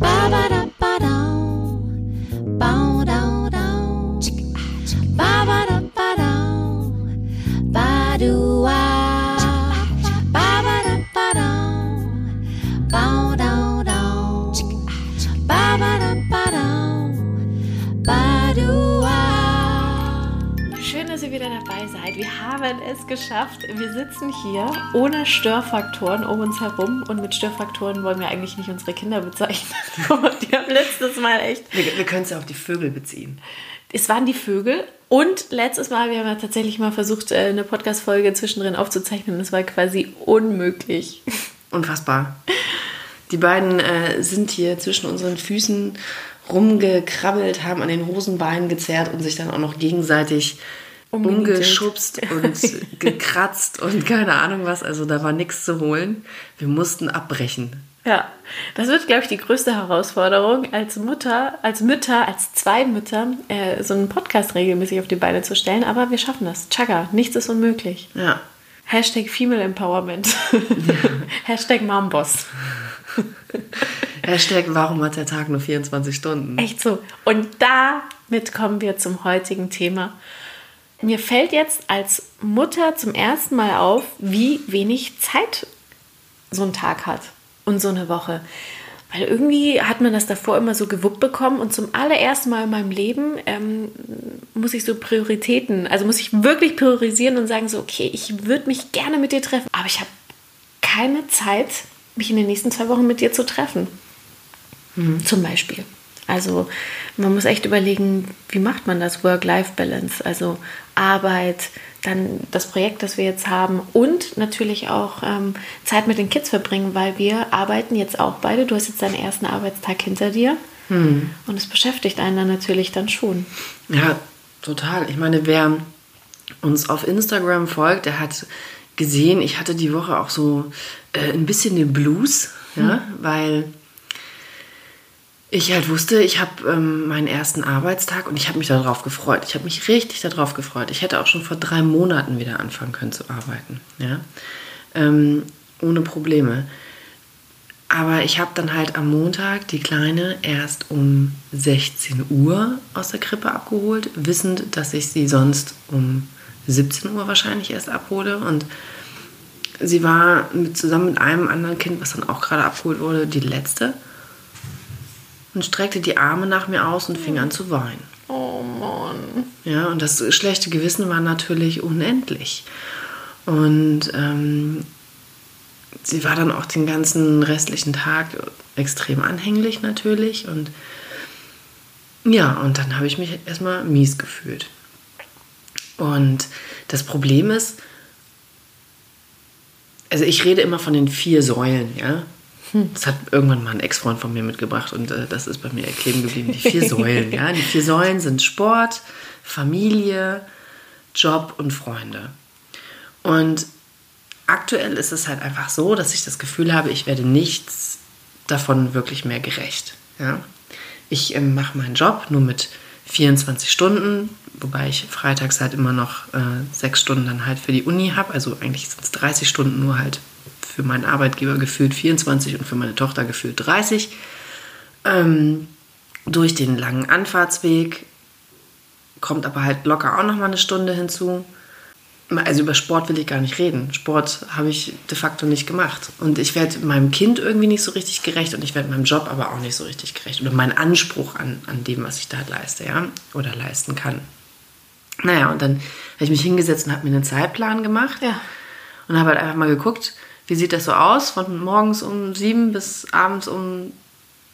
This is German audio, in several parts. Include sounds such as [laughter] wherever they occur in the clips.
Schön, Wir haben es geschafft. Wir sitzen hier ohne Störfaktoren um uns herum. Und mit Störfaktoren wollen wir eigentlich nicht unsere Kinder bezeichnen. [laughs] die haben letztes Mal echt. Wir, wir können es ja auf die Vögel beziehen. Es waren die Vögel. Und letztes Mal, wir haben ja tatsächlich mal versucht, äh, eine Podcast-Folge zwischendrin aufzuzeichnen. Das war quasi unmöglich. Unfassbar. Die beiden äh, sind hier zwischen unseren Füßen rumgekrabbelt, haben an den Hosenbeinen gezerrt und sich dann auch noch gegenseitig. Umgeschubst und [laughs] gekratzt und keine Ahnung was. Also da war nichts zu holen. Wir mussten abbrechen. Ja, das wird, glaube ich, die größte Herausforderung als Mutter, als Mütter, als zwei Mütter, äh, so einen Podcast regelmäßig auf die Beine zu stellen. Aber wir schaffen das. Chaga, nichts ist unmöglich. Ja. Hashtag Female Empowerment. [laughs] Hashtag Momboss. Hashtag, warum hat der Tag nur 24 Stunden? Echt so. Und damit kommen wir zum heutigen Thema. Mir fällt jetzt als Mutter zum ersten Mal auf, wie wenig Zeit so ein Tag hat und so eine Woche. Weil irgendwie hat man das davor immer so gewuppt bekommen und zum allerersten Mal in meinem Leben ähm, muss ich so Prioritäten, also muss ich wirklich priorisieren und sagen so, okay, ich würde mich gerne mit dir treffen, aber ich habe keine Zeit, mich in den nächsten zwei Wochen mit dir zu treffen. Zum Beispiel. Also man muss echt überlegen, wie macht man das Work-Life-Balance, also Arbeit, dann das Projekt, das wir jetzt haben und natürlich auch ähm, Zeit mit den Kids verbringen, weil wir arbeiten jetzt auch beide. Du hast jetzt deinen ersten Arbeitstag hinter dir und es beschäftigt einen dann natürlich dann schon. Ja, total. Ich meine, wer uns auf Instagram folgt, der hat gesehen, ich hatte die Woche auch so äh, ein bisschen den Blues, ja, weil ich halt wusste, ich habe ähm, meinen ersten Arbeitstag und ich habe mich darauf gefreut. Ich habe mich richtig darauf gefreut. Ich hätte auch schon vor drei Monaten wieder anfangen können zu arbeiten, ja, ähm, ohne Probleme. Aber ich habe dann halt am Montag die Kleine erst um 16 Uhr aus der Krippe abgeholt, wissend, dass ich sie sonst um 17 Uhr wahrscheinlich erst abhole. Und sie war mit, zusammen mit einem anderen Kind, was dann auch gerade abgeholt wurde, die letzte. Und streckte die Arme nach mir aus und fing an zu weinen. Oh Mann. Ja, und das schlechte Gewissen war natürlich unendlich. Und ähm, sie war dann auch den ganzen restlichen Tag extrem anhänglich natürlich. Und ja, und dann habe ich mich erstmal mies gefühlt. Und das Problem ist, also ich rede immer von den vier Säulen, ja. Das hat irgendwann mal ein Ex-Freund von mir mitgebracht und äh, das ist bei mir kleben geblieben. Die vier Säulen, ja. Die vier Säulen sind Sport, Familie, Job und Freunde. Und aktuell ist es halt einfach so, dass ich das Gefühl habe, ich werde nichts davon wirklich mehr gerecht. Ja? Ich ähm, mache meinen Job nur mit 24 Stunden, wobei ich freitags halt immer noch äh, sechs Stunden dann halt für die Uni habe. Also eigentlich sind es 30 Stunden nur halt für meinen Arbeitgeber gefühlt 24 und für meine Tochter gefühlt 30. Ähm, durch den langen Anfahrtsweg kommt aber halt locker auch noch mal eine Stunde hinzu. Also über Sport will ich gar nicht reden. Sport habe ich de facto nicht gemacht. Und ich werde meinem Kind irgendwie nicht so richtig gerecht und ich werde meinem Job aber auch nicht so richtig gerecht. Oder mein Anspruch an, an dem, was ich da leiste, ja, oder leisten kann. Naja, und dann habe ich mich hingesetzt und habe mir einen Zeitplan gemacht. Ja. Und habe halt einfach mal geguckt, wie sieht das so aus, von morgens um sieben bis abends um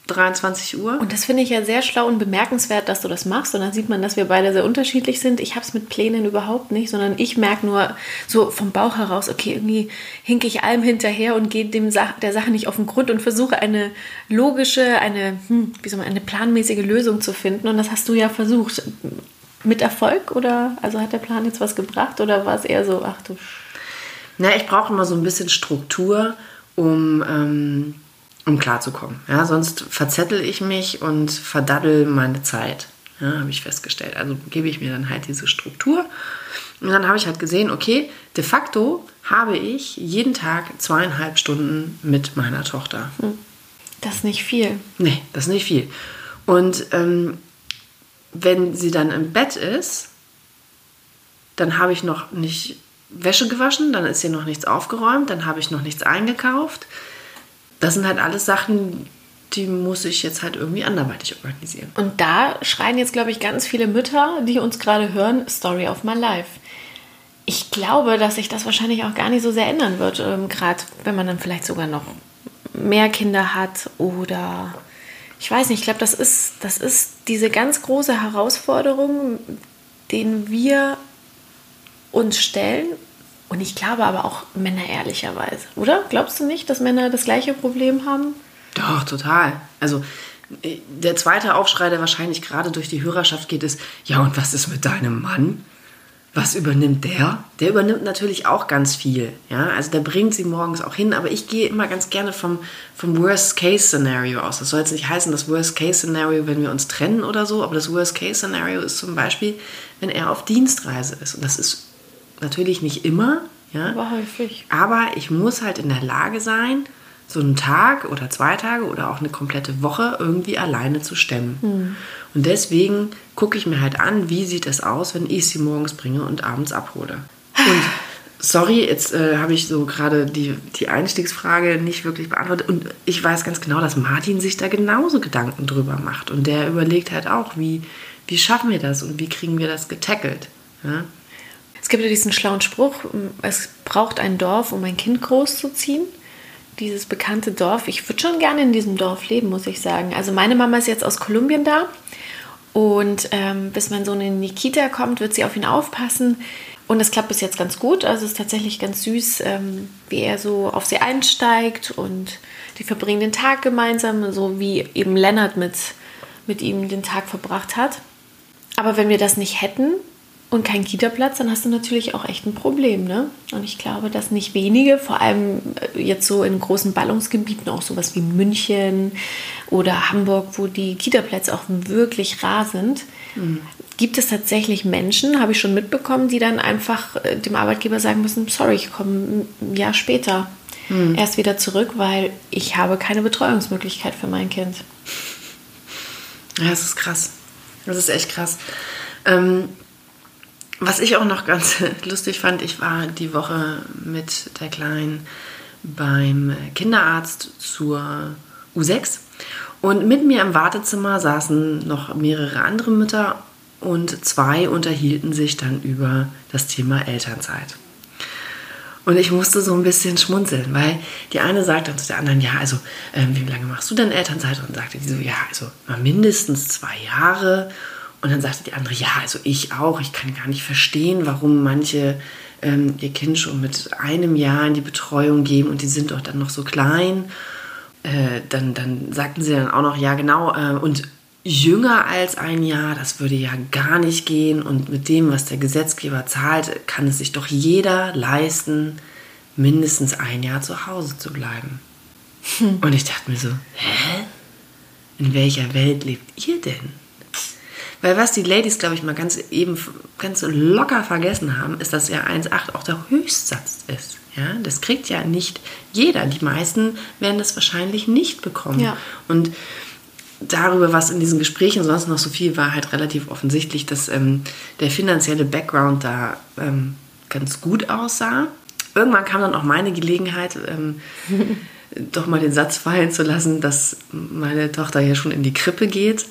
23 Uhr. Und das finde ich ja sehr schlau und bemerkenswert, dass du das machst. Und dann sieht man, dass wir beide sehr unterschiedlich sind. Ich habe es mit Plänen überhaupt nicht, sondern ich merke nur so vom Bauch heraus, okay, irgendwie hinke ich allem hinterher und gehe dem Sa der Sache nicht auf den Grund und versuche eine logische, eine, hm, wie soll man, eine planmäßige Lösung zu finden. Und das hast du ja versucht. Mit Erfolg oder also hat der Plan jetzt was gebracht oder war es eher so, ach du Na, ich brauche immer so ein bisschen Struktur, um, ähm, um klarzukommen. Ja, sonst verzettel ich mich und verdaddel meine Zeit. Ja, habe ich festgestellt. Also gebe ich mir dann halt diese Struktur. Und dann habe ich halt gesehen, okay, de facto habe ich jeden Tag zweieinhalb Stunden mit meiner Tochter. Das ist nicht viel. Nee, das ist nicht viel. Und ähm, wenn sie dann im Bett ist, dann habe ich noch nicht Wäsche gewaschen, dann ist hier noch nichts aufgeräumt, dann habe ich noch nichts eingekauft. Das sind halt alles Sachen, die muss ich jetzt halt irgendwie anderweitig organisieren. Und da schreien jetzt, glaube ich, ganz viele Mütter, die uns gerade hören, Story of my life. Ich glaube, dass sich das wahrscheinlich auch gar nicht so sehr ändern wird, ähm, gerade wenn man dann vielleicht sogar noch mehr Kinder hat oder ich weiß nicht, ich glaube, das ist, das ist diese ganz große Herausforderung, den wir uns stellen. Und ich glaube aber auch Männer ehrlicherweise, oder? Glaubst du nicht, dass Männer das gleiche Problem haben? Doch, total. Also äh, der zweite Aufschrei, der wahrscheinlich gerade durch die Hörerschaft geht, ist, ja, und was ist mit deinem Mann? Was übernimmt der? Der übernimmt natürlich auch ganz viel. Ja? Also der bringt sie morgens auch hin, aber ich gehe immer ganz gerne vom, vom Worst-Case-Szenario aus. Das soll jetzt nicht heißen, das Worst-Case-Szenario, wenn wir uns trennen oder so, aber das Worst-Case-Szenario ist zum Beispiel, wenn er auf Dienstreise ist. Und das ist natürlich nicht immer, ja? aber häufig. Aber ich muss halt in der Lage sein, so einen Tag oder zwei Tage oder auch eine komplette Woche irgendwie alleine zu stemmen. Mhm. Und deswegen gucke ich mir halt an, wie sieht es aus, wenn ich sie morgens bringe und abends abhole. Und [sighs] sorry, jetzt äh, habe ich so gerade die, die Einstiegsfrage nicht wirklich beantwortet. Und ich weiß ganz genau, dass Martin sich da genauso Gedanken drüber macht. Und der überlegt halt auch, wie, wie schaffen wir das und wie kriegen wir das getackelt. Ja? Es gibt ja diesen schlauen Spruch, es braucht ein Dorf, um ein Kind großzuziehen dieses bekannte Dorf. Ich würde schon gerne in diesem Dorf leben, muss ich sagen. Also meine Mama ist jetzt aus Kolumbien da und ähm, bis mein Sohn in die Kita kommt, wird sie auf ihn aufpassen. Und es klappt bis jetzt ganz gut. Also es ist tatsächlich ganz süß, ähm, wie er so auf sie einsteigt und die verbringen den Tag gemeinsam, so wie eben Lennart mit, mit ihm den Tag verbracht hat. Aber wenn wir das nicht hätten, und kein Kita-Platz, dann hast du natürlich auch echt ein Problem. Ne? Und ich glaube, dass nicht wenige, vor allem äh, jetzt so in großen Ballungsgebieten, auch sowas wie München oder Hamburg, wo die Kita-Plätze auch wirklich rar sind, mhm. gibt es tatsächlich Menschen, habe ich schon mitbekommen, die dann einfach äh, dem Arbeitgeber sagen müssen, sorry, ich komme ein Jahr später mhm. erst wieder zurück, weil ich habe keine Betreuungsmöglichkeit für mein Kind. Ja, das ist krass. Das ist echt krass. Ähm, was ich auch noch ganz [laughs] lustig fand, ich war die Woche mit der Kleinen beim Kinderarzt zur U6 und mit mir im Wartezimmer saßen noch mehrere andere Mütter und zwei unterhielten sich dann über das Thema Elternzeit. Und ich musste so ein bisschen schmunzeln, weil die eine sagte dann zu der anderen, ja, also ähm, wie lange machst du denn Elternzeit? Und sagte die so, ja, also mindestens zwei Jahre. Und dann sagte die andere, ja, also ich auch. Ich kann gar nicht verstehen, warum manche ähm, ihr Kind schon mit einem Jahr in die Betreuung geben und die sind doch dann noch so klein. Äh, dann, dann sagten sie dann auch noch, ja genau, äh, und jünger als ein Jahr, das würde ja gar nicht gehen. Und mit dem, was der Gesetzgeber zahlt, kann es sich doch jeder leisten, mindestens ein Jahr zu Hause zu bleiben. Hm. Und ich dachte mir so, hä? In welcher Welt lebt ihr denn? Weil was die Ladies, glaube ich, mal ganz eben ganz locker vergessen haben, ist, dass ja 1,8 auch der Höchstsatz ist. Ja, das kriegt ja nicht jeder. Die meisten werden das wahrscheinlich nicht bekommen. Ja. Und darüber, was in diesen Gesprächen sonst noch so viel war, halt relativ offensichtlich, dass ähm, der finanzielle Background da ähm, ganz gut aussah. Irgendwann kam dann auch meine Gelegenheit, ähm, [laughs] doch mal den Satz fallen zu lassen, dass meine Tochter ja schon in die Krippe geht.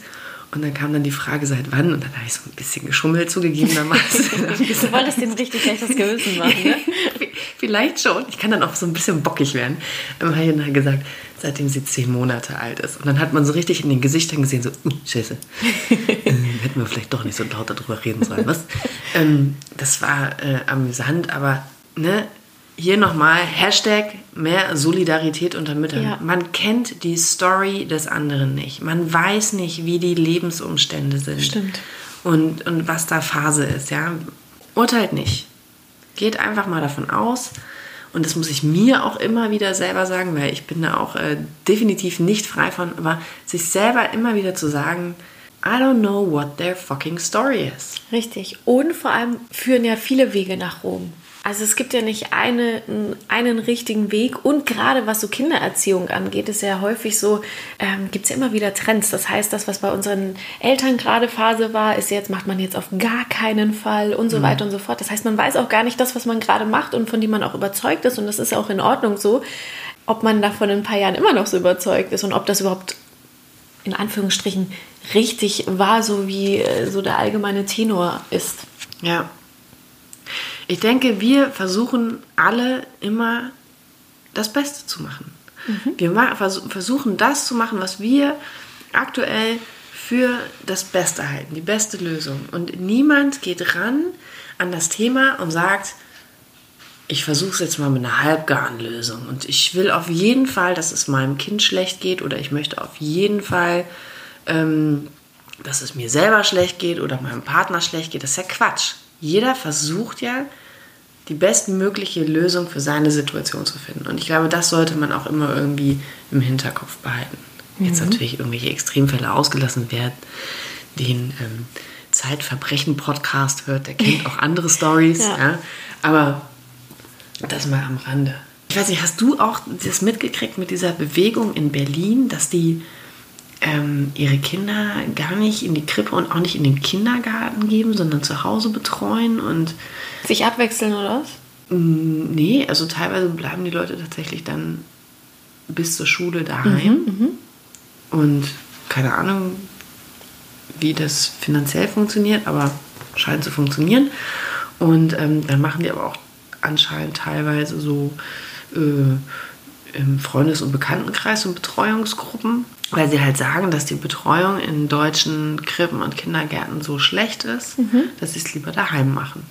Und dann kam dann die Frage, seit wann? Und dann habe ich so ein bisschen geschummelt zugegebenermaßen. [laughs] du wolltest den richtig schlechtes Gewissen machen, ne? [laughs] Vielleicht schon. Ich kann dann auch so ein bisschen bockig werden. Dann habe ich dann gesagt, seitdem sie zehn Monate alt ist. Und dann hat man so richtig in den Gesichtern gesehen, so, uh, Scheiße, [laughs] äh, hätten wir vielleicht doch nicht so laut darüber reden sollen. Was? Ähm, das war äh, amüsant, aber ne, hier nochmal Hashtag mehr Solidarität unter Müttern. Ja. Man kennt die Story des anderen nicht. Man weiß nicht, wie die Lebensumstände sind. Stimmt. Und, und was da Phase ist. Ja? Urteilt nicht. Geht einfach mal davon aus. Und das muss ich mir auch immer wieder selber sagen, weil ich bin da auch äh, definitiv nicht frei von, aber sich selber immer wieder zu sagen, I don't know what their fucking story is. Richtig. Und vor allem führen ja viele Wege nach Rom. Also es gibt ja nicht eine, einen richtigen Weg und gerade was so Kindererziehung angeht, ist ja häufig so, ähm, gibt es ja immer wieder Trends. Das heißt, das, was bei unseren Eltern gerade Phase war, ist jetzt, macht man jetzt auf gar keinen Fall und so mhm. weiter und so fort. Das heißt, man weiß auch gar nicht das, was man gerade macht und von dem man auch überzeugt ist und das ist auch in Ordnung so, ob man davon in ein paar Jahren immer noch so überzeugt ist und ob das überhaupt in Anführungsstrichen richtig war, so wie äh, so der allgemeine Tenor ist. Ja, ich denke, wir versuchen alle immer das Beste zu machen. Mhm. Wir versuchen das zu machen, was wir aktuell für das Beste halten, die beste Lösung. Und niemand geht ran an das Thema und sagt, ich versuche es jetzt mal mit einer halbgaren Lösung und ich will auf jeden Fall, dass es meinem Kind schlecht geht oder ich möchte auf jeden Fall, ähm, dass es mir selber schlecht geht oder meinem Partner schlecht geht. Das ist ja Quatsch jeder versucht ja, die bestmögliche Lösung für seine Situation zu finden. Und ich glaube, das sollte man auch immer irgendwie im Hinterkopf behalten. Mhm. Jetzt natürlich irgendwelche Extremfälle ausgelassen werden, den ähm, Zeitverbrechen-Podcast hört, der kennt [laughs] auch andere Stories. Ja. ja. Aber das mal am Rande. Ich weiß nicht, hast du auch das mitgekriegt mit dieser Bewegung in Berlin, dass die ähm, ihre Kinder gar nicht in die Krippe und auch nicht in den Kindergarten geben, sondern zu Hause betreuen und sich abwechseln oder was? Mm, nee, also teilweise bleiben die Leute tatsächlich dann bis zur Schule daheim mhm, mhm. und keine Ahnung, wie das finanziell funktioniert, aber scheint zu funktionieren. Und ähm, dann machen die aber auch anscheinend teilweise so äh, im Freundes- und Bekanntenkreis und Betreuungsgruppen weil sie halt sagen, dass die Betreuung in deutschen Krippen und Kindergärten so schlecht ist, mhm. dass sie es lieber daheim machen.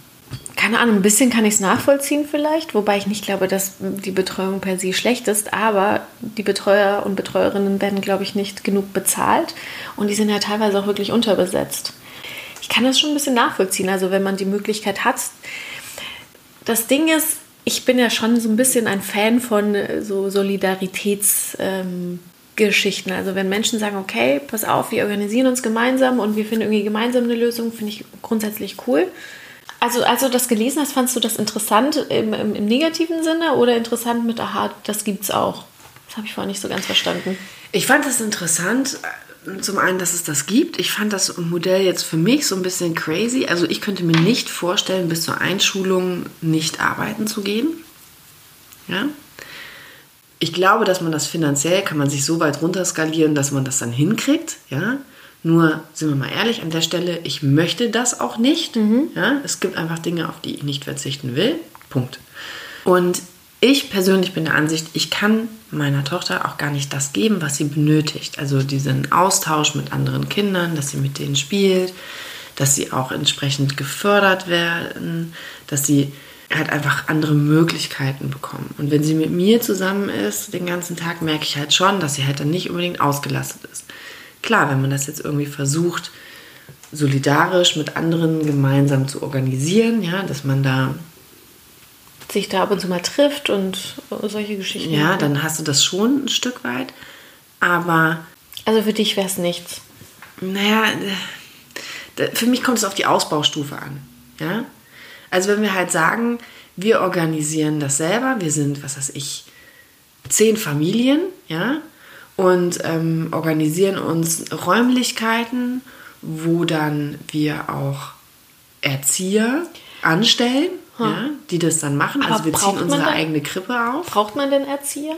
Keine Ahnung, ein bisschen kann ich es nachvollziehen vielleicht, wobei ich nicht glaube, dass die Betreuung per se schlecht ist, aber die Betreuer und Betreuerinnen werden, glaube ich, nicht genug bezahlt und die sind ja teilweise auch wirklich unterbesetzt. Ich kann das schon ein bisschen nachvollziehen, also wenn man die Möglichkeit hat. Das Ding ist, ich bin ja schon so ein bisschen ein Fan von so Solidaritäts- ähm, Geschichten. Also wenn Menschen sagen, okay, pass auf, wir organisieren uns gemeinsam und wir finden irgendwie gemeinsam eine Lösung, finde ich grundsätzlich cool. Also als du das gelesen hast, fandst du das interessant im, im, im negativen Sinne oder interessant mit, aha, das gibt's auch? Das habe ich vorher nicht so ganz verstanden. Ich fand das interessant, zum einen, dass es das gibt. Ich fand das Modell jetzt für mich so ein bisschen crazy. Also ich könnte mir nicht vorstellen, bis zur Einschulung nicht arbeiten zu gehen. Ja, ich glaube, dass man das finanziell, kann man sich so weit runterskalieren, dass man das dann hinkriegt, ja. Nur, sind wir mal ehrlich, an der Stelle, ich möchte das auch nicht. Mhm. Ja? Es gibt einfach Dinge, auf die ich nicht verzichten will. Punkt. Und ich persönlich bin der Ansicht, ich kann meiner Tochter auch gar nicht das geben, was sie benötigt. Also diesen Austausch mit anderen Kindern, dass sie mit denen spielt, dass sie auch entsprechend gefördert werden, dass sie halt einfach andere Möglichkeiten bekommen. Und wenn sie mit mir zusammen ist, den ganzen Tag, merke ich halt schon, dass sie halt dann nicht unbedingt ausgelastet ist. Klar, wenn man das jetzt irgendwie versucht, solidarisch mit anderen gemeinsam zu organisieren, ja, dass man da sich da ab und zu mal trifft und solche Geschichten. Ja, dann hast du das schon ein Stück weit. Aber. Also für dich wäre es nichts. Naja, für mich kommt es auf die Ausbaustufe an. Ja? Also wenn wir halt sagen, wir organisieren das selber, wir sind, was weiß ich, zehn Familien, ja, und ähm, organisieren uns Räumlichkeiten, wo dann wir auch Erzieher anstellen, hm. ja, die das dann machen. Aber also wir ziehen unsere dann, eigene Krippe auf. Braucht man denn Erzieher?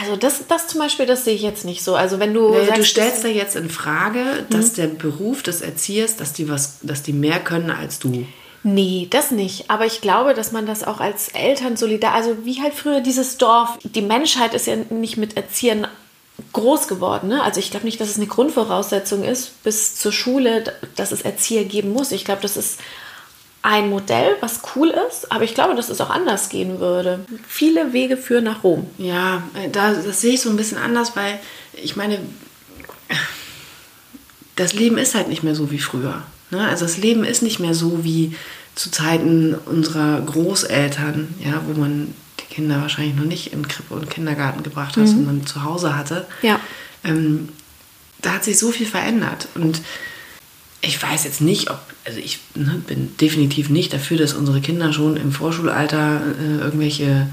Also das, das zum Beispiel, das sehe ich jetzt nicht so. Also wenn du naja, sagst, du stellst da jetzt in Frage, dass mhm. der Beruf des Erziehers, dass die was, dass die mehr können als du. Nee, das nicht. Aber ich glaube, dass man das auch als Eltern solidar, also wie halt früher dieses Dorf, die Menschheit ist ja nicht mit Erziehern groß geworden. Ne? Also ich glaube nicht, dass es eine Grundvoraussetzung ist, bis zur Schule, dass es Erzieher geben muss. Ich glaube, das ist ein Modell, was cool ist, aber ich glaube, dass es auch anders gehen würde. Viele Wege führen nach Rom. Ja, da, das sehe ich so ein bisschen anders, weil ich meine, das Leben ist halt nicht mehr so wie früher. Ne? Also das Leben ist nicht mehr so wie zu Zeiten unserer Großeltern, ja, wo man die Kinder wahrscheinlich noch nicht in Krippe und Kindergarten gebracht hat, mhm. sondern zu Hause hatte. Ja. Ähm, da hat sich so viel verändert. Und ich weiß jetzt nicht, ob, also ich ne, bin definitiv nicht dafür, dass unsere Kinder schon im Vorschulalter äh, irgendwelche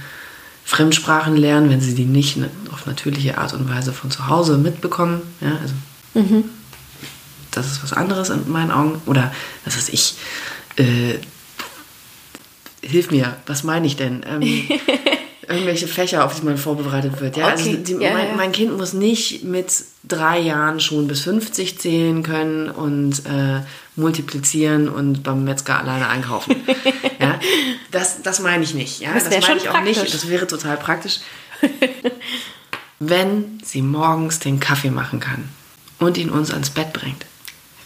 Fremdsprachen lernen, wenn sie die nicht ne, auf natürliche Art und Weise von zu Hause mitbekommen. Ja, also mhm. Das ist was anderes in meinen Augen. Oder das ist ich. Äh, hilf mir, was meine ich denn? Ähm, [laughs] irgendwelche Fächer, auf die man vorbereitet wird. Ja, also okay. also die, ja, mein, ja. mein, Kind muss nicht mit drei Jahren schon bis 50 zählen können und äh, multiplizieren und beim Metzger alleine einkaufen. [laughs] ja, das, das meine ich nicht. Ja, das, das meine ich auch praktisch. nicht. Das wäre total praktisch. [laughs] Wenn sie morgens den Kaffee machen kann und ihn uns ans Bett bringt.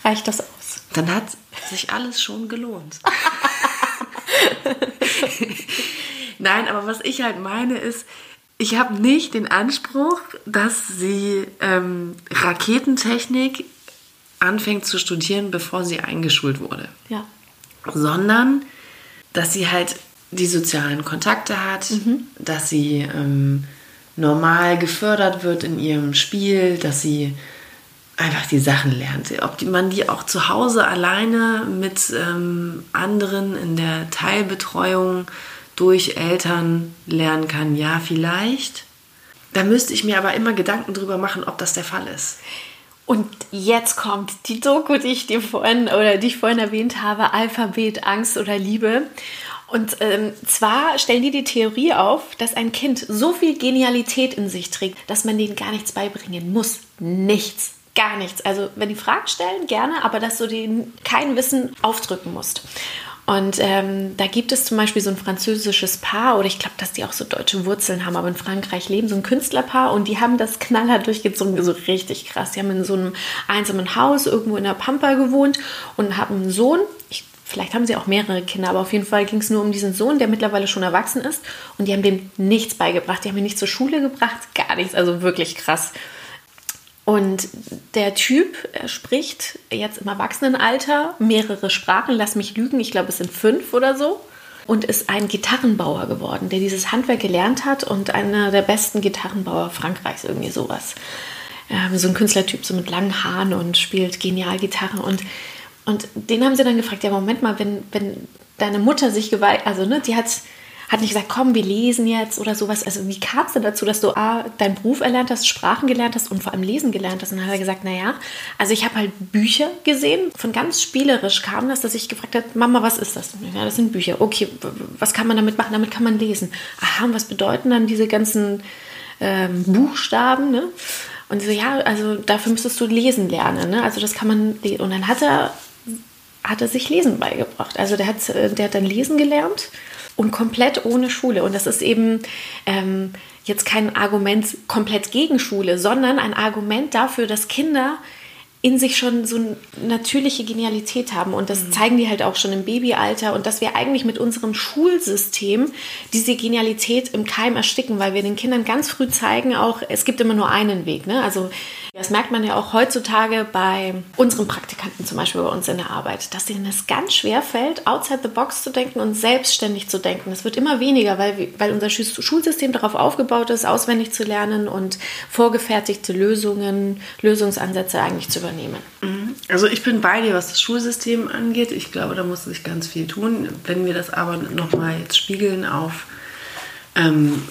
Reicht das aus? Dann hat sich alles schon gelohnt. [laughs] Nein, aber was ich halt meine ist, ich habe nicht den Anspruch, dass sie ähm, Raketentechnik anfängt zu studieren, bevor sie eingeschult wurde. Ja. Sondern, dass sie halt die sozialen Kontakte hat, mhm. dass sie ähm, normal gefördert wird in ihrem Spiel, dass sie einfach die Sachen lernt. Ob man die auch zu Hause alleine mit ähm, anderen in der Teilbetreuung durch Eltern lernen kann, ja, vielleicht. Da müsste ich mir aber immer Gedanken drüber machen, ob das der Fall ist. Und jetzt kommt die Doku, die ich dir vorhin oder die ich vorhin erwähnt habe, Alphabet, Angst oder Liebe. Und ähm, zwar stellen die die Theorie auf, dass ein Kind so viel Genialität in sich trägt, dass man denen gar nichts beibringen muss. Nichts. Gar nichts. Also, wenn die Fragen stellen, gerne, aber dass du denen kein Wissen aufdrücken musst. Und ähm, da gibt es zum Beispiel so ein französisches Paar, oder ich glaube, dass die auch so deutsche Wurzeln haben, aber in Frankreich leben, so ein Künstlerpaar und die haben das knallhart durchgezogen, so richtig krass. Die haben in so einem einsamen Haus irgendwo in der Pampa gewohnt und haben einen Sohn. Ich, vielleicht haben sie auch mehrere Kinder, aber auf jeden Fall ging es nur um diesen Sohn, der mittlerweile schon erwachsen ist. Und die haben dem nichts beigebracht. Die haben ihn nicht zur Schule gebracht, gar nichts. Also wirklich krass. Und der Typ spricht jetzt im Erwachsenenalter mehrere Sprachen, lass mich lügen, ich glaube es sind fünf oder so. Und ist ein Gitarrenbauer geworden, der dieses Handwerk gelernt hat und einer der besten Gitarrenbauer Frankreichs, irgendwie sowas. Ähm, so ein Künstlertyp, so mit langen Haaren und spielt genial Gitarre. Und, und den haben sie dann gefragt, ja, Moment mal, wenn, wenn deine Mutter sich geweiht, also ne, die hat hat nicht gesagt, komm, wir lesen jetzt oder sowas. Also wie kam es denn dazu, dass du A, deinen Beruf erlernt hast, Sprachen gelernt hast und vor allem lesen gelernt hast? Und dann hat er gesagt, naja, also ich habe halt Bücher gesehen. Von ganz spielerisch kam das, dass ich gefragt habe, Mama, was ist das? Ja, das sind Bücher. Okay, was kann man damit machen? Damit kann man lesen. Aha, und was bedeuten dann diese ganzen ähm, Buchstaben? Ne? Und so, ja, also dafür müsstest du lesen lernen. Ne? Also das kann man, und dann hat er, hat er sich Lesen beigebracht. Also der hat, äh, der hat dann lesen gelernt und komplett ohne Schule. Und das ist eben ähm, jetzt kein Argument komplett gegen Schule, sondern ein Argument dafür, dass Kinder in sich schon so eine natürliche Genialität haben. Und das mhm. zeigen die halt auch schon im Babyalter. Und dass wir eigentlich mit unserem Schulsystem diese Genialität im Keim ersticken, weil wir den Kindern ganz früh zeigen, auch es gibt immer nur einen Weg. Ne? Also das merkt man ja auch heutzutage bei unseren Praktikanten zum Beispiel bei uns in der Arbeit, dass denen es ganz schwer fällt, outside the box zu denken und selbstständig zu denken. Es wird immer weniger, weil, weil unser Schulsystem darauf aufgebaut ist, auswendig zu lernen und vorgefertigte Lösungen, Lösungsansätze eigentlich zu übernehmen. Mhm. Also ich bin bei dir, was das Schulsystem angeht. Ich glaube, da muss sich ganz viel tun. Wenn wir das aber nochmal jetzt spiegeln auf ähm,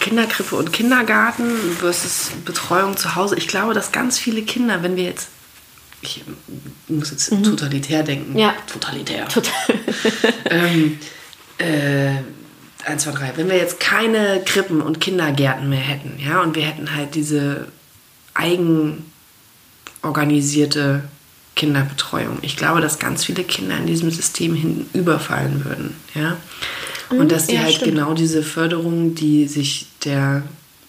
Kinderkrippe und Kindergarten versus Betreuung zu Hause. Ich glaube, dass ganz viele Kinder, wenn wir jetzt, ich muss jetzt mhm. totalitär denken. Ja. Totalitär. Total. [laughs] ähm, äh, 1, 2, 3. Wenn wir jetzt keine Krippen und Kindergärten mehr hätten, ja, und wir hätten halt diese eigenorganisierte Kinderbetreuung. Ich glaube, dass ganz viele Kinder in diesem System hinüberfallen würden, ja. Und mhm. dass die ja, halt stimmt. genau diese Förderung, die sich der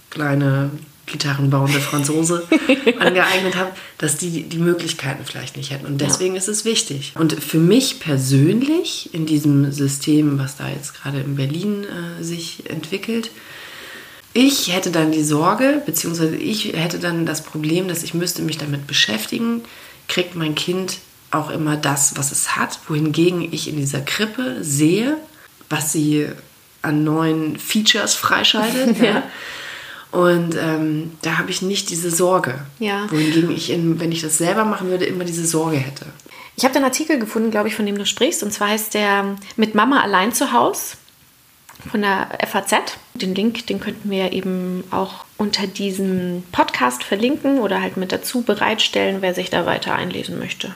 kleine gitarrenbauende Franzose [laughs] angeeignet hat, dass die die Möglichkeiten vielleicht nicht hätten. Und deswegen ja. ist es wichtig. Und für mich persönlich in diesem System, was da jetzt gerade in Berlin äh, sich entwickelt, ich hätte dann die Sorge, beziehungsweise ich hätte dann das Problem, dass ich müsste mich damit beschäftigen, kriegt mein Kind auch immer das, was es hat, wohingegen ich in dieser Krippe sehe, was sie an neuen Features freischaltet. [laughs] ja. Und ähm, da habe ich nicht diese Sorge. Ja. Wohingegen ich, in, wenn ich das selber machen würde, immer diese Sorge hätte. Ich habe einen Artikel gefunden, glaube ich, von dem du sprichst. Und zwar heißt der Mit Mama allein zu Hause von der FAZ. Den Link, den könnten wir eben auch unter diesem Podcast verlinken oder halt mit dazu bereitstellen, wer sich da weiter einlesen möchte.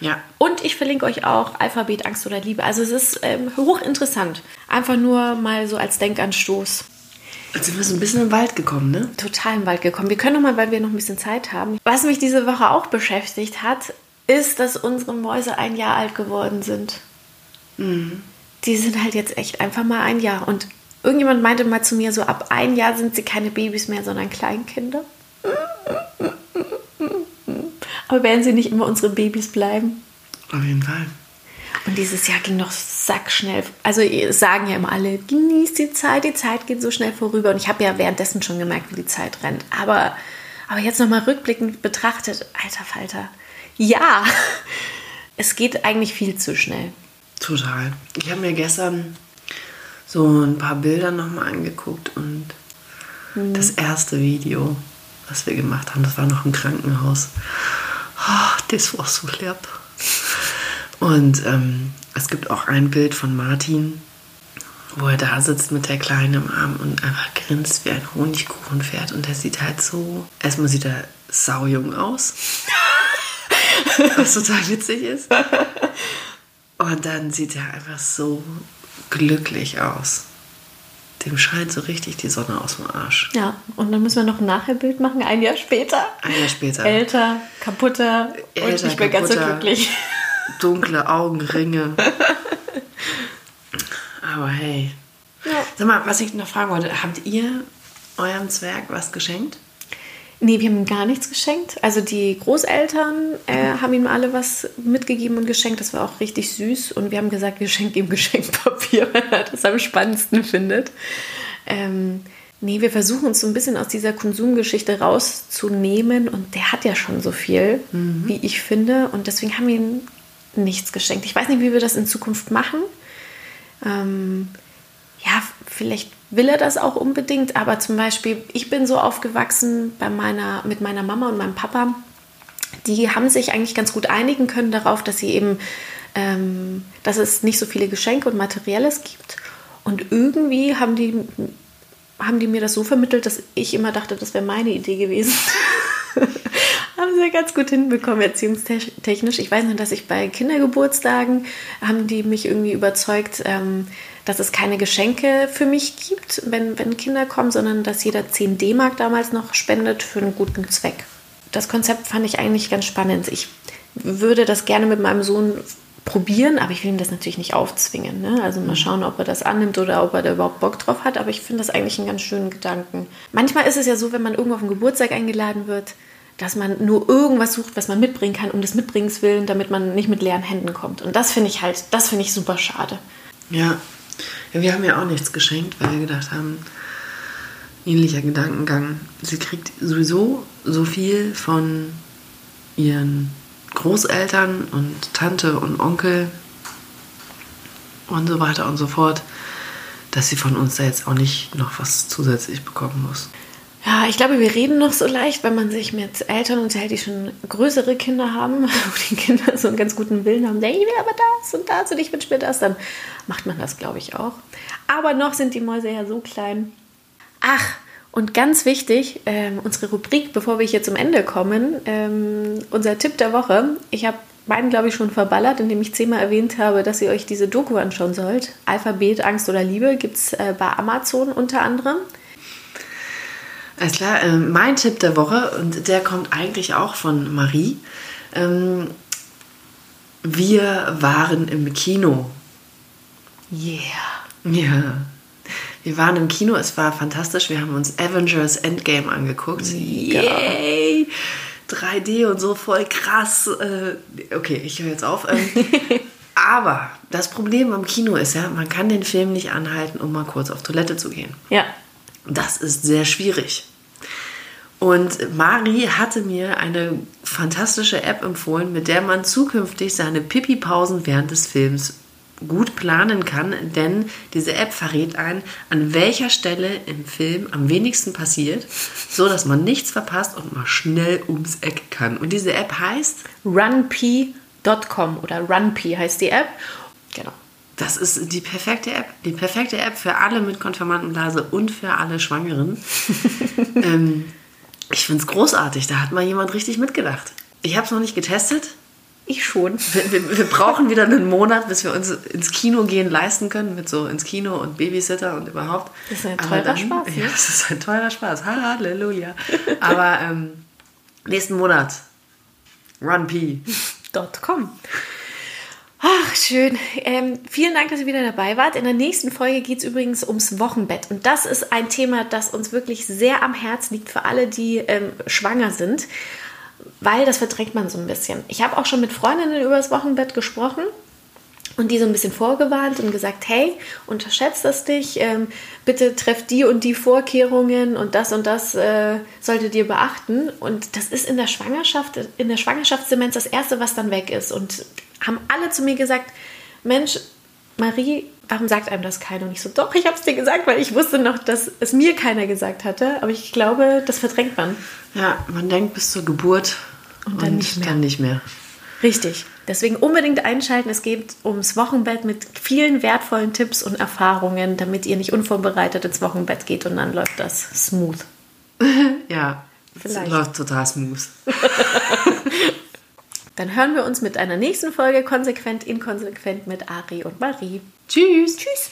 Ja. Und ich verlinke euch auch Alphabet, Angst oder Liebe. Also es ist ähm, hochinteressant. Einfach nur mal so als Denkanstoß. Jetzt sind wir so ein bisschen im Wald gekommen, ne? Total im Wald gekommen. Wir können noch mal, weil wir noch ein bisschen Zeit haben. Was mich diese Woche auch beschäftigt hat, ist, dass unsere Mäuse ein Jahr alt geworden sind. Mhm. Die sind halt jetzt echt einfach mal ein Jahr. Und irgendjemand meinte mal zu mir, so ab ein Jahr sind sie keine Babys mehr, sondern Kleinkinder. Aber werden sie nicht immer unsere Babys bleiben? Auf jeden Fall. Und dieses Jahr ging noch sackschnell. Also sagen ja immer alle, genießt die Zeit, die Zeit geht so schnell vorüber. Und ich habe ja währenddessen schon gemerkt, wie die Zeit rennt. Aber, aber jetzt nochmal rückblickend betrachtet, alter Falter, ja, [laughs] es geht eigentlich viel zu schnell. Total. Ich habe mir gestern so ein paar Bilder nochmal angeguckt und das erste Video, was wir gemacht haben, das war noch im Krankenhaus. Oh, das war so lieb. Und ähm, es gibt auch ein Bild von Martin, wo er da sitzt mit der Kleinen im Arm und einfach grinst wie ein Honigkuchenpferd. Und der sieht halt so, erstmal sieht er saujung aus, [laughs] was total witzig ist. [laughs] Und dann sieht er einfach so glücklich aus. Dem scheint so richtig die Sonne aus dem Arsch. Ja, und dann müssen wir noch ein Nachherbild machen, ein Jahr später. Ein Jahr später. Älter, kaputter und Älter, nicht mehr ganz so glücklich. Dunkle Augenringe. [laughs] Aber hey. Ja. Sag mal, was ich noch fragen wollte, habt ihr eurem Zwerg was geschenkt? Nee, wir haben ihm gar nichts geschenkt. Also die Großeltern äh, haben ihm alle was mitgegeben und geschenkt. Das war auch richtig süß. Und wir haben gesagt, wir schenken ihm [laughs] Geschenkpapier, weil er das am spannendsten findet. Ähm, nee, wir versuchen uns so ein bisschen aus dieser Konsumgeschichte rauszunehmen. Und der hat ja schon so viel, wie ich finde. Und deswegen haben wir ihm nichts geschenkt. Ich weiß nicht, wie wir das in Zukunft machen. Ähm, ja, vielleicht will er das auch unbedingt, aber zum Beispiel, ich bin so aufgewachsen bei meiner, mit meiner Mama und meinem Papa, die haben sich eigentlich ganz gut einigen können darauf, dass sie eben, ähm, dass es nicht so viele Geschenke und Materielles gibt. Und irgendwie haben die, haben die mir das so vermittelt, dass ich immer dachte, das wäre meine Idee gewesen. [laughs] haben sie ganz gut hinbekommen, erziehungstechnisch. Ich weiß nur, dass ich bei Kindergeburtstagen haben die mich irgendwie überzeugt, ähm, dass es keine Geschenke für mich gibt, wenn, wenn Kinder kommen, sondern dass jeder 10 D-Mark damals noch spendet für einen guten Zweck. Das Konzept fand ich eigentlich ganz spannend. Ich würde das gerne mit meinem Sohn probieren, aber ich will ihm das natürlich nicht aufzwingen. Ne? Also mal schauen, ob er das annimmt oder ob er da überhaupt Bock drauf hat. Aber ich finde das eigentlich einen ganz schönen Gedanken. Manchmal ist es ja so, wenn man irgendwo auf einen Geburtstag eingeladen wird, dass man nur irgendwas sucht, was man mitbringen kann, um des Mitbringens willen, damit man nicht mit leeren Händen kommt. Und das finde ich halt, das finde ich super schade. Ja. ja. Wir haben ja auch nichts geschenkt, weil wir gedacht haben, ähnlicher Gedankengang. Sie kriegt sowieso so viel von ihren Großeltern und Tante und Onkel und so weiter und so fort, dass sie von uns da jetzt auch nicht noch was zusätzlich bekommen muss. Ja, ich glaube, wir reden noch so leicht, wenn man sich mit Eltern unterhält, die schon größere Kinder haben, [laughs] wo die Kinder so einen ganz guten Willen haben, ich will aber das und das und ich wünsche mir das, dann macht man das, glaube ich, auch. Aber noch sind die Mäuse ja so klein. Ach, und ganz wichtig, ähm, unsere Rubrik, bevor wir hier zum Ende kommen, ähm, unser Tipp der Woche. Ich habe beiden, glaube ich, schon verballert, indem ich zehnmal erwähnt habe, dass ihr euch diese Doku anschauen sollt. Alphabet, Angst oder Liebe gibt es äh, bei Amazon unter anderem. Alles klar, äh, mein Tipp der Woche, und der kommt eigentlich auch von Marie. Ähm, wir waren im Kino. Yeah. Ja. Wir waren im Kino, es war fantastisch. Wir haben uns Avengers Endgame angeguckt. Yay! 3D und so voll krass. Äh, Okay, ich höre jetzt auf. Ähm, [laughs] Aber das Problem am Kino ist ja, man kann den Film nicht anhalten, um mal kurz auf Toilette zu gehen. Ja. Das ist sehr schwierig. Und Mari hatte mir eine fantastische App empfohlen, mit der man zukünftig seine Pipi-Pausen während des Films gut planen kann, denn diese App verrät ein, an welcher Stelle im Film am wenigsten passiert, so dass man nichts verpasst und mal schnell ums Eck kann. Und diese App heißt runpee.com oder runpee heißt die App. Genau. Das ist die perfekte App. Die perfekte App für alle mit Konfirmandenblase und für alle Schwangeren. [laughs] ähm, ich finde es großartig. Da hat mal jemand richtig mitgedacht. Ich habe es noch nicht getestet. Ich schon. Wir, wir, wir, brauchen wieder einen Monat, bis wir uns ins Kino gehen leisten können, mit so ins Kino und Babysitter und überhaupt. Das ist ein teurer dann, Spaß. Ne? Ja, das ist ein teurer Spaß. Halleluja. Aber ähm, nächsten Monat. runp.com. Ach, schön. Ähm, vielen Dank, dass ihr wieder dabei wart. In der nächsten Folge geht es übrigens ums Wochenbett. Und das ist ein Thema, das uns wirklich sehr am Herzen liegt für alle, die ähm, schwanger sind, weil das verdrängt man so ein bisschen. Ich habe auch schon mit Freundinnen über das Wochenbett gesprochen und die so ein bisschen vorgewarnt und gesagt, hey, unterschätzt das nicht, ähm, bitte trefft die und die Vorkehrungen und das und das äh, solltet ihr beachten. Und das ist in der Schwangerschaft, in der Schwangerschaftsdemenz das Erste, was dann weg ist. Und haben alle zu mir gesagt, Mensch, Marie, warum sagt einem das keiner? Und ich so, doch, ich habe es dir gesagt, weil ich wusste noch, dass es mir keiner gesagt hatte. Aber ich glaube, das verdrängt man. Ja, man denkt bis zur Geburt und dann, und nicht, mehr. dann nicht mehr. Richtig. Deswegen unbedingt einschalten. Es geht ums Wochenbett mit vielen wertvollen Tipps und Erfahrungen, damit ihr nicht unvorbereitet ins Wochenbett geht und dann läuft das smooth. [laughs] ja, Vielleicht. es läuft total smooth. [laughs] Dann hören wir uns mit einer nächsten Folge konsequent inkonsequent mit Ari und Marie. Tschüss. Tschüss.